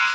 you